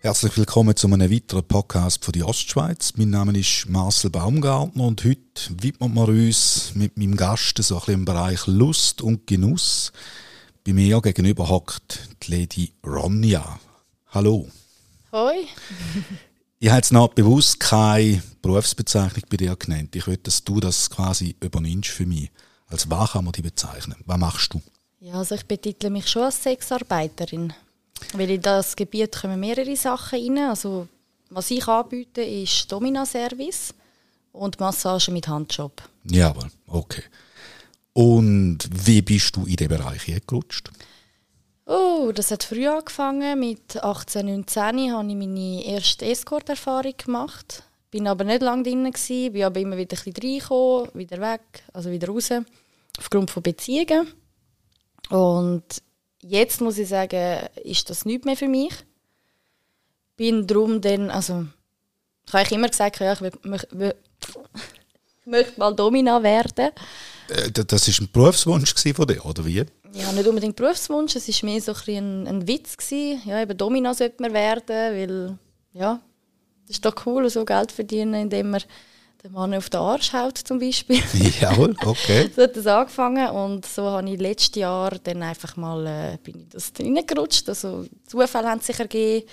Herzlich willkommen zu einem weiteren Podcast von die Ostschweiz. Mein Name ist Marcel Baumgartner und heute widmen wir uns mit meinem Gast so ein bisschen im Bereich Lust und Genuss. Bei mir gegenüber hockt die Lady Ronja. Hallo. Hoi. ich habe jetzt noch bewusst keine Berufsbezeichnung bei dir genannt. Ich will, dass du das quasi übernimmst für mich. Als was kann man die bezeichnen? Was machst du? Ja, also ich betitle mich schon als Sexarbeiterin. Weil in das Gebiet kommen mehrere Sachen rein. Also, was ich anbiete, ist Domina-Service und Massage mit Handjob. Ja, aber okay. Und wie bist du in diesen Bereich gerutscht? Oh, das hat früh angefangen. Mit 18, 19 habe ich meine erste Escort-Erfahrung gemacht. Bin aber nicht lange drin, gewesen, bin aber immer wieder ein bisschen reingekommen, wieder weg, also wieder raus, aufgrund von Beziehungen. Und jetzt muss ich sagen, ist das nicht mehr für mich. Bin darum dann, also, ich habe immer gesagt, ja, ich, will, ich, möchte mal Domina werden. Äh, das war ein Berufswunsch von dir, oder wie? Ja, nicht unbedingt Berufswunsch, es war mehr so ein, ein, Witz. Gewesen. Ja, eben Domina sollte man werden, weil, ja, das ist doch cool, so Geld verdienen, indem man den Mann auf den Arsch haut zum Beispiel. Jawohl, okay. so hat das angefangen und so habe ich letztes Jahr dann einfach mal äh, bin ich das reingerutscht. Also Zufälle haben sich ergeben.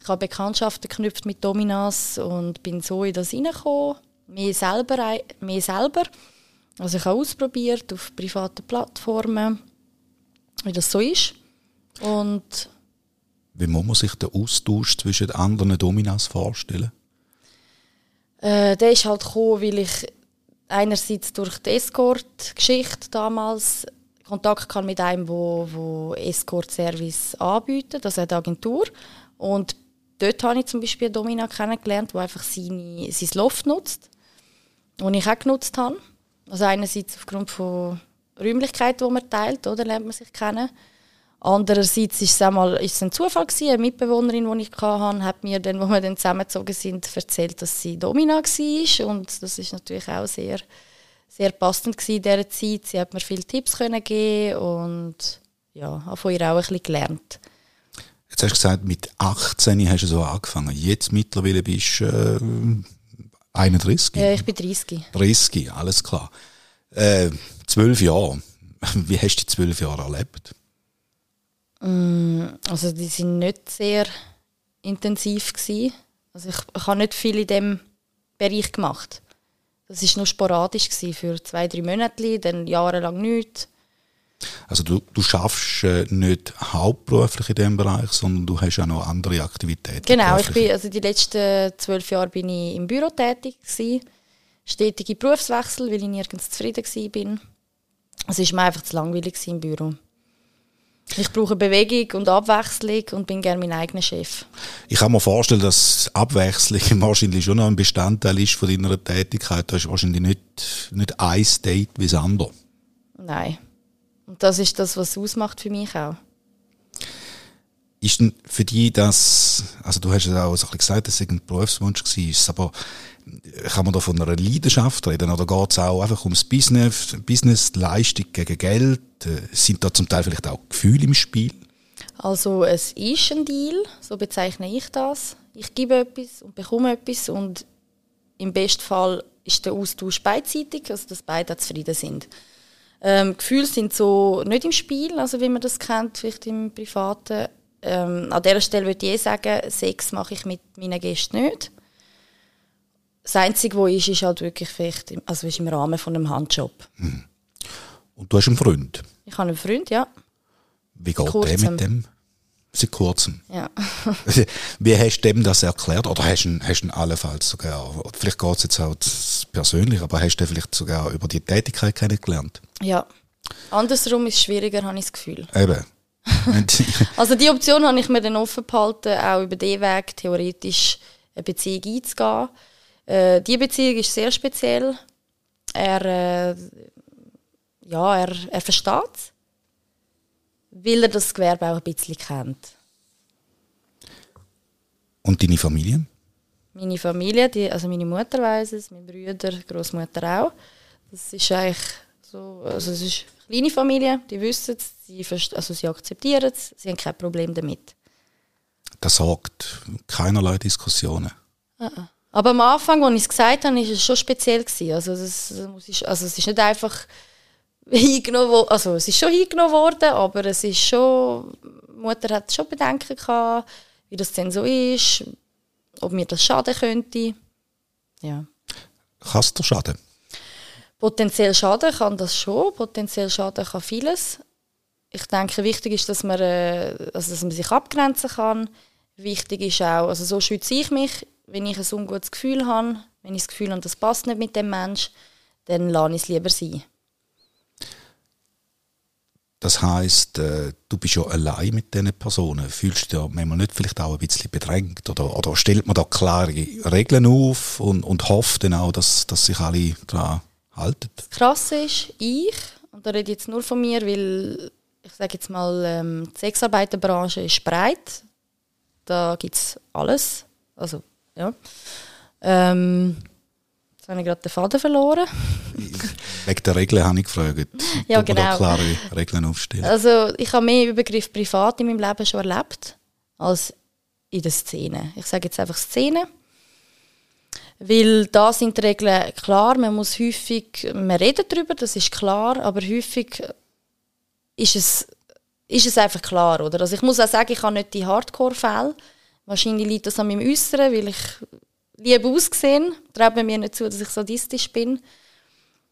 Ich habe Bekanntschaften geknüpft mit Dominas und bin so in das reingekommen. Mehr selber, mehr selber. Also ich habe ausprobiert auf privaten Plattformen, wie das so ist. Und wie muss man sich den Austausch zwischen anderen Dominas vorstellen? Äh, der ist halt gekommen, weil ich einerseits durch die Escort-Geschichte damals Kontakt kann mit einem, wo, wo Escort-Service anbietet, also eine Agentur. Und dort habe ich zum Beispiel Domina kennengelernt, wo einfach seine, sein Loft nutzt, das ich auch genutzt habe. Also einerseits aufgrund von Räumlichkeiten, die man teilt, oder lernt man sich kennen. Andererseits ist es, einmal, ist es ein Zufall gewesen. Eine Mitbewohnerin, die ich hatte, hat mir dann, wo wir dann zusammengezogen sind, erzählt, dass sie Domina war. Und das ist natürlich auch sehr, sehr passend in dieser Zeit. Sie hat mir viele Tipps können geben und ja, habe von ihr auch ein bisschen gelernt. Jetzt hast du gesagt, mit 18 hast du so angefangen. Jetzt mittlerweile bist du äh, 31? Ja, ich bin 30. 30, alles klar. Äh, zwölf Jahre. Wie hast du die zwölf Jahre erlebt? Mm, also die sind nicht sehr intensiv gewesen. Also ich, ich habe nicht viel in dem Bereich gemacht. Das ist nur sporadisch gewesen, für zwei, drei Monate, dann jahrelang nichts. Also du, du schaffst äh, nicht hauptberuflich in diesem Bereich, sondern du hast auch noch andere Aktivitäten. Genau, ich bin, also die letzten zwölf Jahre bin ich im Büro tätig gewesen. Stetige Berufswechsel, weil ich nirgends zufrieden war. Also es war mir einfach zu langweilig im Büro. Ich brauche Bewegung und Abwechslung und bin gerne mein eigener Chef. Ich kann mir vorstellen, dass Abwechslung wahrscheinlich schon noch ein Bestandteil ist von deiner Tätigkeit. Du hast wahrscheinlich nicht, nicht ein Date wie das andere. Nein. Und das ist das, was es ausmacht für mich auch. Ist denn für dich das, also du hast ja auch so ein bisschen gesagt, dass es ein Berufswunsch war, aber kann man da von einer Leidenschaft reden oder geht es auch einfach ums Business, Business, Leistung gegen Geld? Äh, sind da zum Teil vielleicht auch Gefühle im Spiel? Also es ist ein Deal, so bezeichne ich das. Ich gebe etwas und bekomme etwas und im besten Fall ist der Austausch beidseitig, also dass beide zufrieden sind. Ähm, Gefühle sind so nicht im Spiel, also wie man das kennt, vielleicht im Privaten. Ähm, an dieser Stelle würde ich eh sagen, Sex mache ich mit meinen Gästen nicht. Das Einzige, was ist, ist halt wirklich vielleicht also ist im Rahmen von einem Handjob. Hm. Und du hast einen Freund? Ich habe einen Freund, ja. Wie geht der mit dem? Seit kurzem? Ja. Wie hast du dem das erklärt? Oder hast du ihn, hast ihn allenfalls sogar, vielleicht geht es jetzt auch persönlich, aber hast du vielleicht sogar über die Tätigkeit kennengelernt? Ja. Andersrum ist es schwieriger, habe ich das Gefühl. Eben. also die Option habe ich mir dann offen behalten, auch über den Weg theoretisch eine Beziehung einzugehen. Äh, die Beziehung ist sehr speziell. Er, äh, ja, er, er versteht es, weil er das Gewerbe auch ein bisschen kennt. Und deine Familie? Meine Familie, die, also meine Mutter weiß es, meine Brüder, Großmutter auch. Das ist eigentlich So, also es ist eine kleine Familie, die wissen es, sie, also sie akzeptieren es, sie haben kein Problem damit. Das sorgt keinerlei Diskussionen. Uh -uh. Aber am Anfang, als ich es gesagt habe, war es schon speziell. Gewesen. Also, das, also es ist nicht einfach hingenommen worden, also es ist schon hingenommen worden, aber es ist schon, die Mutter hat schon Bedenken gehabt, wie das denn so ist, ob mir das schaden könnte. Ja. Kann es dir schaden? Potenziell schaden kann das schon, potenziell schaden kann vieles. Ich denke, wichtig ist, dass man, äh, also dass man sich abgrenzen kann. Wichtig ist auch, also so schütze ich mich, wenn ich ein ungutes Gefühl habe, wenn ich das Gefühl habe, das passt nicht mit dem Mensch, dann lasse ich es lieber sein. Das heißt, äh, du bist ja allein mit diesen Personen. Fühlst du dich manchmal nicht vielleicht auch ein bisschen bedrängt? Oder, oder stellt man da klare Regeln auf und, und hofft dann auch, dass, dass sich alle daran halten? Das Krasse ist, ich, und da rede ich jetzt nur von mir, weil ich sage jetzt mal, ähm, die Sexarbeiterbranche ist breit. Da gibt es alles. Also ja. Ähm, jetzt habe ich gerade den Faden verloren. Wegen der Regeln habe ich gefragt. Ja, genau. Da klare Regeln aufstellen. Also ich habe mehr über Begriff privat in meinem Leben schon erlebt, als in der Szene. Ich sage jetzt einfach Szene. Weil da sind die Regeln klar, man muss häufig, man redet darüber, das ist klar, aber häufig ist es, ist es einfach klar, oder? Also ich muss auch sagen, ich habe nicht die Hardcore-Fälle, Wahrscheinlich liegt das an meinem Äußeren, weil ich liebe aussehen. Traut mir nicht zu, dass ich sadistisch bin.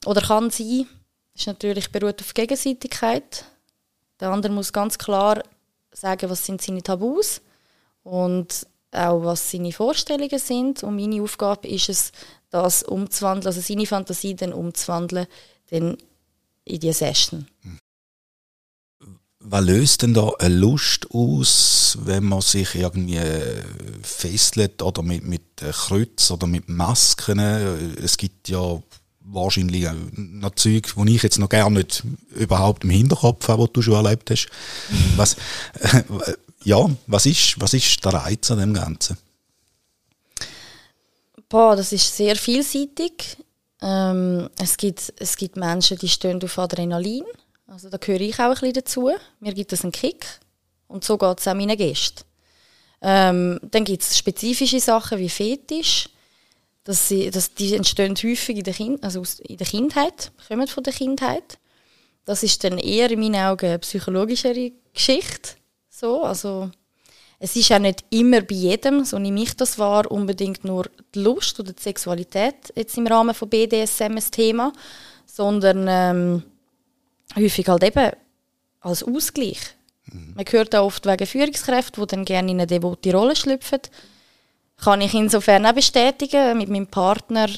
Oder kann sein. Das ist natürlich beruht auf Gegenseitigkeit. Der andere muss ganz klar sagen, was sind seine Tabus und auch was seine Vorstellungen sind. Und meine Aufgabe ist es, das umzuwandeln, also seine Fantasie dann umzuwandeln, dann in die Session. Mhm. Was löst denn da eine Lust aus, wenn man sich irgendwie fesselt oder mit, mit Kreuz oder mit Masken? Es gibt ja wahrscheinlich noch Zeug, die ich jetzt noch gar nicht überhaupt im Hinterkopf habe, was du schon erlebt hast. Was, äh, ja, was ist, was ist der Reiz an dem Ganzen? Boah, das ist sehr vielseitig. Ähm, es, gibt, es gibt Menschen, die stehen auf Adrenalin also da gehöre ich auch ein bisschen dazu. Mir gibt es einen Kick. Und so geht es auch meinen Gästen. Ähm, dann gibt es spezifische Sachen wie Fetisch. Das, das, die entstehen häufig in der, kind, also in der Kindheit, kommen von der Kindheit. Das ist dann eher in meinen Augen eine psychologischere Geschichte. So, also, es ist auch nicht immer bei jedem, so nehme ich das wahr, unbedingt nur die Lust oder die Sexualität jetzt im Rahmen von BDSM ein Thema, sondern ähm, häufig halt eben als Ausgleich. Mhm. Man hört auch oft wegen Führungskräften, die dann gerne in eine devote Rolle schlüpfen. Kann ich insofern auch bestätigen, mit meinem Partner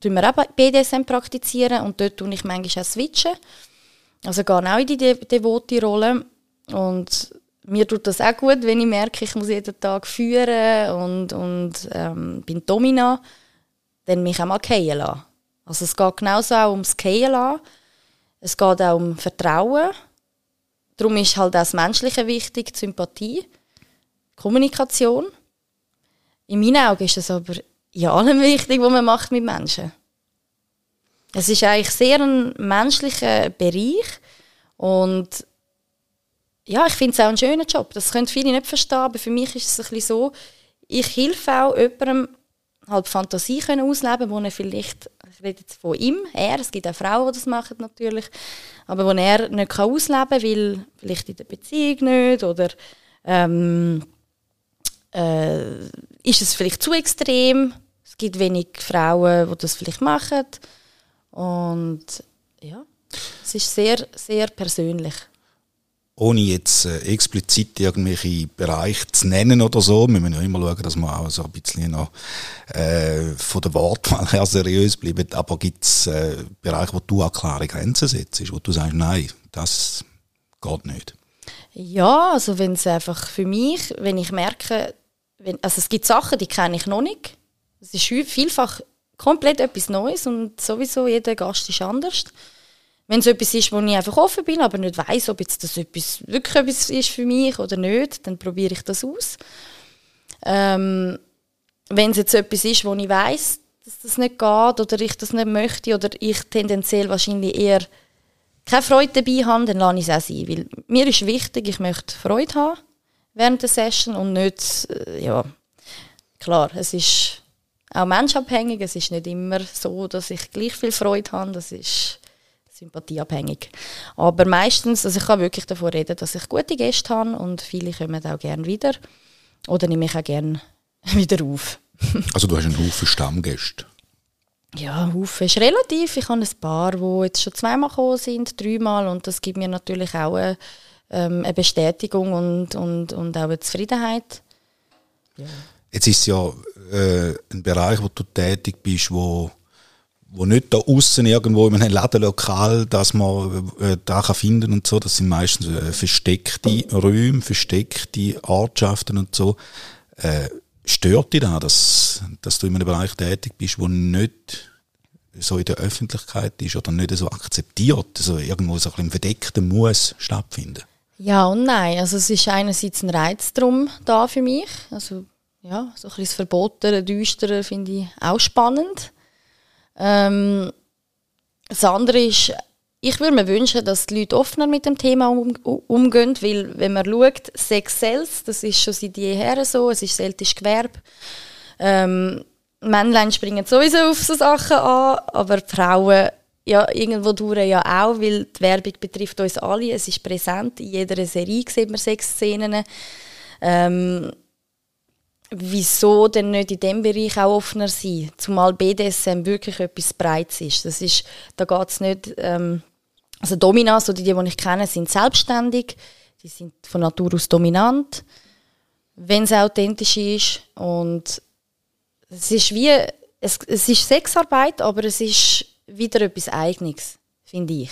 tun wir auch BDSM praktizieren und dort tue ich manchmal auch switchen. Also gehe auch in die de devote Rolle und mir tut das auch gut, wenn ich merke, ich muss jeden Tag führen und, und ähm, bin Domina, dann mich auch mal fallen lassen. Also es geht genauso auch ums Fallen lassen es geht auch um Vertrauen. Darum ist halt auch das Menschliche wichtig, die Sympathie, Kommunikation. In meinen Augen ist es aber in allem wichtig, was man macht mit Menschen. Es ist eigentlich sehr ein menschlicher Bereich und ja, ich finde es auch ein schöner Job. Das können viele nicht verstehen, aber für mich ist es ein bisschen so, ich helfe auch jemandem, halt Fantasie können ausleben wo er vielleicht, ich rede jetzt von ihm, er, es gibt auch Frauen, die das machen natürlich, aber wo er nicht ausleben kann, weil vielleicht in der Beziehung nicht oder ähm, äh, ist es vielleicht zu extrem. Es gibt wenig Frauen, die das vielleicht machen. Und ja, es ist sehr, sehr persönlich ohne jetzt äh, explizit irgendwelche Bereiche zu nennen oder so, wir müssen ja immer schauen, dass wir auch so ein bisschen noch äh, von der Wortwahl her seriös bleiben, aber gibt es äh, Bereiche, wo du auch klare Grenzen setzt, wo du sagst, nein, das geht nicht? Ja, also wenn es einfach für mich, wenn ich merke, wenn, also es gibt Sachen, die kenne ich noch nicht, es ist vielfach komplett etwas Neues und sowieso jeder Gast ist anders. Wenn es etwas ist, wo ich einfach offen bin, aber nicht weiß, ob jetzt das etwas, wirklich etwas ist für mich oder nicht, dann probiere ich das aus. Ähm, wenn es jetzt etwas ist, wo ich weiß, dass das nicht geht oder ich das nicht möchte oder ich tendenziell wahrscheinlich eher keine Freude dabei habe, dann lasse ich es auch sein. Weil mir ist wichtig, ich möchte Freude haben während der Session und nicht, äh, ja, klar, es ist auch menschabhängig, es ist nicht immer so, dass ich gleich viel Freude habe, das ist sympathieabhängig. Aber meistens, also ich kann wirklich davon reden, dass ich gute Gäste habe und viele kommen auch gerne wieder oder nehme ich auch gerne wieder auf. also du hast einen Haufen Stammgäste? Ja, Haufen ist relativ. Ich habe ein paar, die jetzt schon zweimal gekommen sind, dreimal und das gibt mir natürlich auch eine, ähm, eine Bestätigung und, und, und auch eine Zufriedenheit. Ja. Jetzt ist es ja äh, ein Bereich, wo du tätig bist, wo wo nicht da außen irgendwo in einem Ladenlokal, dass man äh, da kann finden und so. Das sind meistens äh, versteckte Räume, versteckte Ortschaften und so. Äh, stört dich da, dass, dass du in einem Bereich tätig bist, wo nicht so in der Öffentlichkeit ist oder nicht so akzeptiert, also irgendwo so ein bisschen verdeckten muss stattfinden? Ja und nein. Also es ist einerseits ein Reiz drum da für mich. Also ja, so ein bisschen das Verbotene, Düstere finde ich auch spannend. Ähm, das andere ist, ich würde mir wünschen, dass die Leute offener mit dem Thema um, umgehen, weil wenn man schaut, Sex sells, das ist schon seit jeher so, es ist seltenes Gewerbe. Ähm, Männlein springen sowieso auf so Sachen an, aber Frauen ja, irgendwo durch ja auch, weil die Werbung betrifft uns alle, es ist präsent, in jeder Serie sieht man Sexszenen. Ähm, wieso denn nicht in diesem Bereich auch offener sein? Zumal BDSM wirklich etwas Breites ist. Das ist da geht es nicht, ähm, also Dominas oder die, die ich kenne, sind selbstständig, die sind von Natur aus dominant, wenn es authentisch ist und es ist wie, es, es ist Sexarbeit, aber es ist wieder etwas Eigenes, finde ich.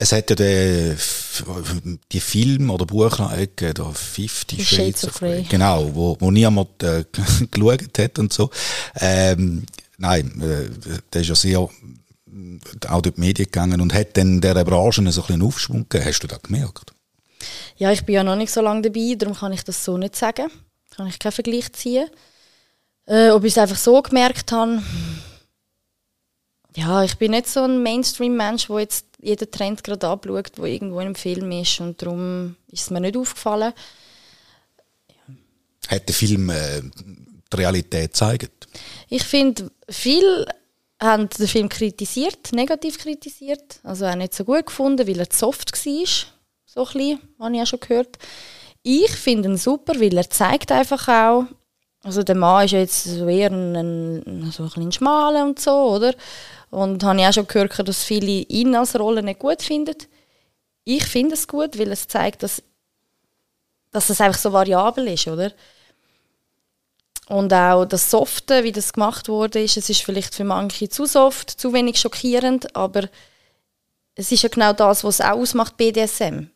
Es hat ja den, die Film- oder Buchreihe gegeben, Fifty Shades, Shades of Grey. Genau, wo, wo niemand äh, geschaut hat und so. Ähm, nein, äh, der ist ja sehr auch durch die Medien gegangen und hat dann dieser Branche so ein bisschen Aufschwung gegeben. Hast du das gemerkt? Ja, ich bin ja noch nicht so lange dabei, darum kann ich das so nicht sagen. Kann ich keinen Vergleich ziehen. Äh, ob ich es einfach so gemerkt habe, ja, ich bin nicht so ein Mainstream-Mensch, der jetzt jeden Trend gerade abschaut, der irgendwo in einem Film ist und darum ist es mir nicht aufgefallen. Ja. Hat der Film äh, die Realität gezeigt? Ich finde, viele haben den Film kritisiert, negativ kritisiert, also auch nicht so gut gefunden, weil er zu soft war, so ein bisschen, habe ich auch schon gehört. Ich finde ihn super, weil er zeigt einfach auch, also der Mann ist jetzt so eher ein, ein, so ein schmaler und so, oder? Und habe ich auch schon gehört, dass viele ihn als Rolle nicht gut finden. Ich finde es gut, weil es zeigt, dass, dass es einfach so variabel ist, oder? Und auch das Softe, wie das gemacht wurde, ist, es ist vielleicht für manche zu soft, zu wenig schockierend, aber es ist ja genau das, was es auch ausmacht, BDSM.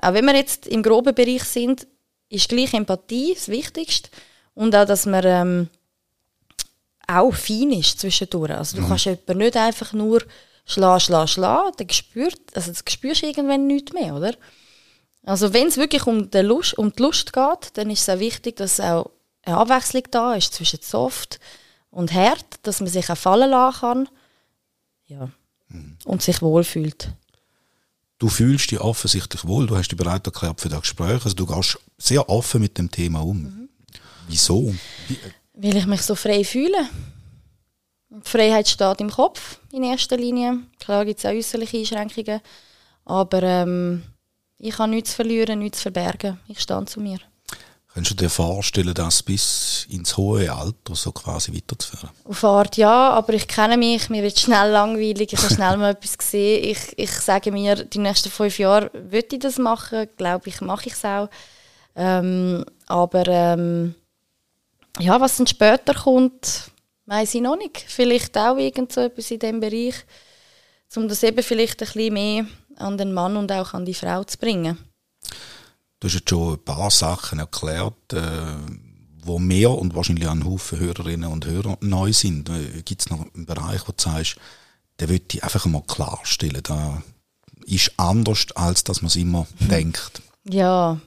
Auch wenn wir jetzt im groben Bereich sind, ist gleich Empathie das Wichtigste. Und auch, dass man ähm, auch fein ist zwischendurch. Also du mhm. kannst jemanden nicht einfach nur schlagen, schlagen, schlagen, dann spürt, also das spürst du irgendwann nichts mehr, oder? Also wenn es wirklich um die, Lust, um die Lust geht, dann ist es auch wichtig, dass auch eine Abwechslung da ist zwischen soft und hart, dass man sich auch fallen lassen kann ja. Mhm. und sich wohlfühlt. Du fühlst dich offensichtlich wohl, du hast dich bereit erklärt für das Gespräch, also du gehst sehr offen mit dem Thema um. Mhm. Wieso? Wie, weil ich mich so frei fühle. Die Freiheit steht im Kopf in erster Linie. Klar gibt es auch äußerliche Einschränkungen. Aber ähm, ich habe nichts zu verlieren, nichts zu verbergen. Ich stehe zu mir. Könntest du dir vorstellen, das bis ins hohe Alter so quasi weiterzuführen? Auf Art ja, aber ich kenne mich, mir wird schnell langweilig, ich habe schnell mal etwas gesehen. Ich, ich sage mir, die nächsten fünf Jahre würde ich das machen, glaube ich, mache ich es auch. Ähm, aber ähm, ja, was dann später kommt, weiß ich noch nicht. Vielleicht auch irgend so etwas in diesem Bereich, um das eben vielleicht ein bisschen mehr an den Mann und auch an die Frau zu bringen. Du hast jetzt schon ein paar Sachen erklärt, äh, wo mehr und wahrscheinlich an Haufen Hörerinnen und Hörer neu sind. Äh, Gibt es noch einen Bereich, wo du sagst, der würde ich einfach mal klarstellen, da ist anders, als dass man es immer denkt? Ja,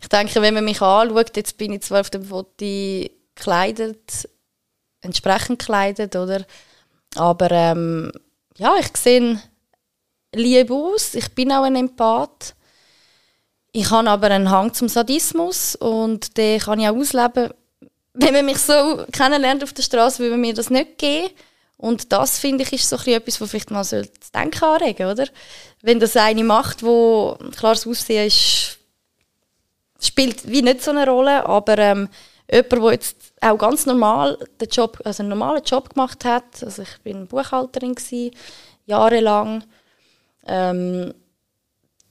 ich denke, wenn man mich anschaut, jetzt bin ich zwar auf dem Foto gekleidet, entsprechend gekleidet, oder? Aber ähm, ja, ich sehe lieb aus, ich bin auch ein Empath. Ich habe aber einen Hang zum Sadismus und den kann ich auch ausleben. Wenn man mich so kennenlernt auf der Straße, würde man mir das nicht geben. Und das, finde ich, ist so etwas, was vielleicht mal zu denken anregen oder? Wenn das eine macht, wo, klar, das Aussehen ist, spielt wie nicht so eine Rolle, aber ähm, jemand, der jetzt auch ganz normal den Job, also einen normalen Job gemacht hat, also ich bin Buchhalterin gewesen, jahrelang, ähm,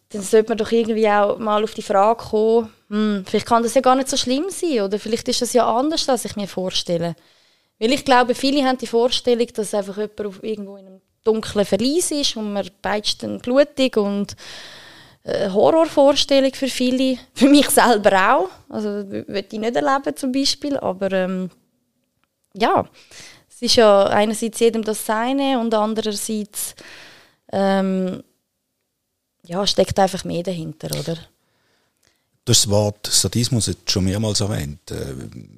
dann sollte man doch irgendwie auch mal auf die Frage kommen, hm, vielleicht kann das ja gar nicht so schlimm sein oder vielleicht ist das ja anders, als ich mir vorstelle. Weil ich glaube, viele haben die Vorstellung, dass einfach jemand irgendwo in einem dunklen Verlies ist und man peitscht dann blutig und eine äh, Horrorvorstellung für viele. Für mich selber auch. Also würde ich nicht erleben zum Beispiel, aber ähm, ja, es ist ja einerseits jedem das Seine und andererseits ähm, ja, steckt einfach mehr dahinter, oder? Du hast das Wort Sadismus jetzt schon mehrmals erwähnt.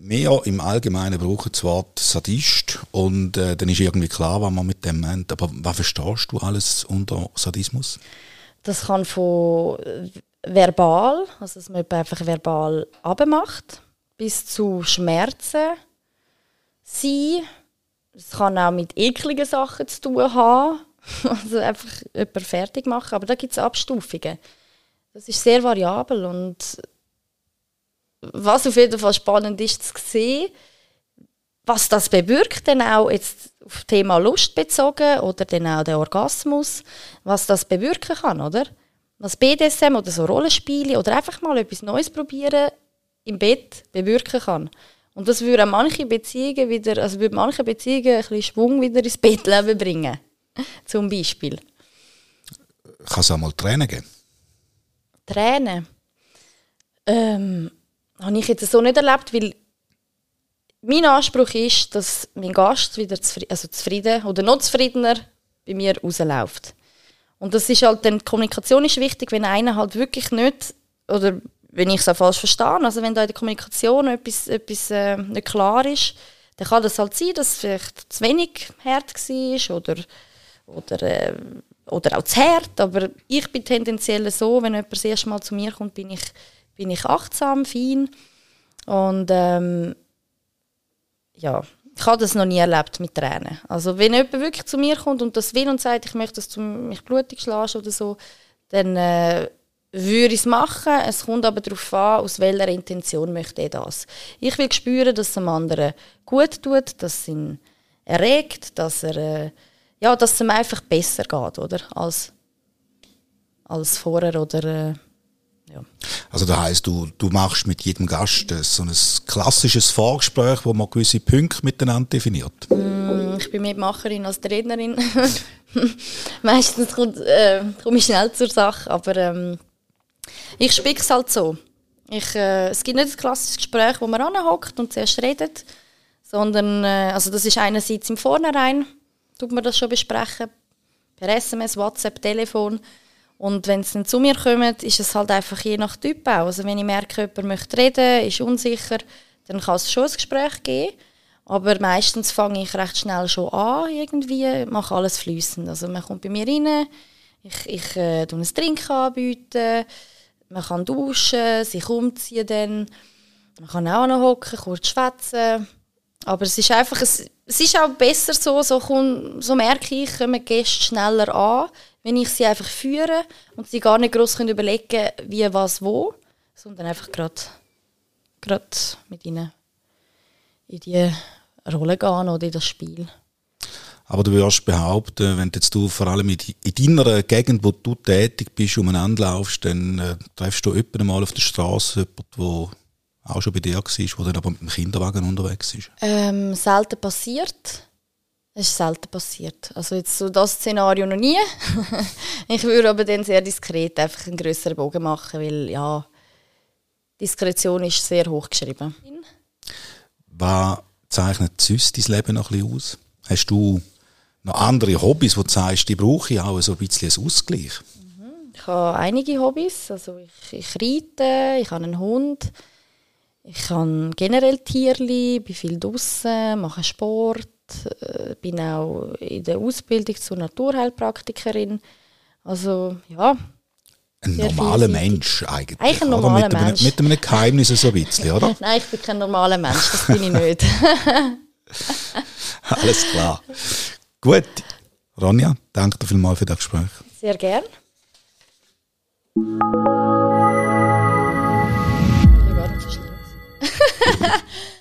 Wir äh, im Allgemeinen brauchen das Wort Sadist und äh, dann ist irgendwie klar, was man mit dem meint. Aber was verstehst du alles unter Sadismus? Das kann von verbal, also dass man einfach verbal abmacht, bis zu Schmerzen sein. Es kann auch mit ekligen Sachen zu tun haben. Also einfach jemanden fertig machen. Aber da gibt es Abstufungen. Das ist sehr variabel und was auf jeden Fall spannend ist zu sehen, was das bewirkt, dann auch jetzt auf Thema Lust bezogen oder dann auch der Orgasmus, was das bewirken kann, oder? Was BDSM oder so Rollenspiele oder einfach mal etwas Neues probieren im Bett bewirken kann. Und das würde manche Beziehungen wieder, also würde manche Beziehungen ein bisschen Schwung wieder ins Bettleben bringen. Zum Beispiel. Kann es auch mal Tränen geben? Tränen? Ähm, habe ich jetzt so nicht erlebt, weil mein Anspruch ist, dass mein Gast wieder zufrieden, also zufrieden oder noch zufriedener bei mir rausläuft. Und das ist halt, dann, die Kommunikation ist wichtig, wenn einer halt wirklich nicht, oder wenn ich es auch falsch verstehe, also wenn da in der Kommunikation etwas, etwas äh, nicht klar ist, dann kann das halt sein, dass es vielleicht zu wenig hart war oder, oder, äh, oder auch zu hart. Aber ich bin tendenziell so, wenn jemand das erste Mal zu mir kommt, bin ich, bin ich achtsam, fein. Und ähm, ja, ich habe das noch nie erlebt mit Tränen. Also wenn jemand wirklich zu mir kommt und das will und sagt, ich möchte, dass du mich blutig schlägst oder so, dann äh, würde ich es machen. Es kommt aber darauf an, aus welcher Intention möchte er das. Ich will spüren, dass es dem anderen gut tut, dass es ihn erregt, dass er äh, ja, dass es ihm einfach besser geht, oder? Als, als vorher oder äh, ja. Also das heisst, du, du machst mit jedem Gast so ein klassisches Vorgespräch, wo man gewisse Punkte miteinander definiert? Mm, ich bin mehr Macherin als Rednerin. Meistens kommt, äh, komme ich schnell zur Sache, aber ähm, ich spicke es halt so. Ich, äh, es gibt nicht ein klassisches Gespräch, wo man anhockt und zuerst redet, sondern äh, also das ist einerseits im Vornherein, tut man das schon besprechen, per SMS, WhatsApp, Telefon. Und wenn es dann zu mir kommt, ist es halt einfach je nach Typ auch. Also wenn ich merke, jemand möchte reden, ist unsicher, dann kann es schon ein Gespräch geben. Aber meistens fange ich recht schnell schon an, irgendwie, mache alles fließend. Also man kommt bei mir rein, ich, ich äh, ein Trinken anbieten, man kann duschen, sich umziehen dann, man kann auch noch hocken, kurz schwätzen. Aber es ist einfach, es, es ist auch besser so, so, komm, so merke ich, kommen Gäste schneller an, wenn ich sie einfach führe und sie gar nicht groß überlegen können, wie, was, wo, sondern einfach gerade mit ihnen in die Rolle gehen oder in das Spiel. Aber du würdest behaupten, wenn jetzt du vor allem in deiner Gegend, wo du tätig bist, umeinander laufst, dann äh, treffst du jemanden mal auf der Straße, jemanden, der auch schon bei dir war, der dann aber mit dem Kinderwagen unterwegs ist? Ähm, selten passiert. Es ist selten passiert. Also jetzt so das Szenario noch nie. ich würde aber dann sehr diskret einfach einen größeren Bogen machen, weil ja, Diskretion ist sehr hoch geschrieben. Was zeichnet sonst dein Leben noch ein bisschen aus? Hast du noch andere Hobbys, wo du sagst, die brauche ich auch so ein bisschen als Ausgleich? Mhm. Ich habe einige Hobbys. Also ich, ich reite, ich habe einen Hund. Ich habe generell Tierli, bin viel draußen, mache Sport, äh, bin auch in der Ausbildung zur Naturheilpraktikerin. Also ja. Ein normaler Mensch eigentlich. Eigentlich ein normaler mit Mensch. Einem, mit einem Geheimnis so ein bisschen, oder? Nein, ich bin kein normaler Mensch, das bin ich nicht. Alles klar. Gut. Ronja, danke dir vielmals für das Gespräch. Sehr gern. Ja,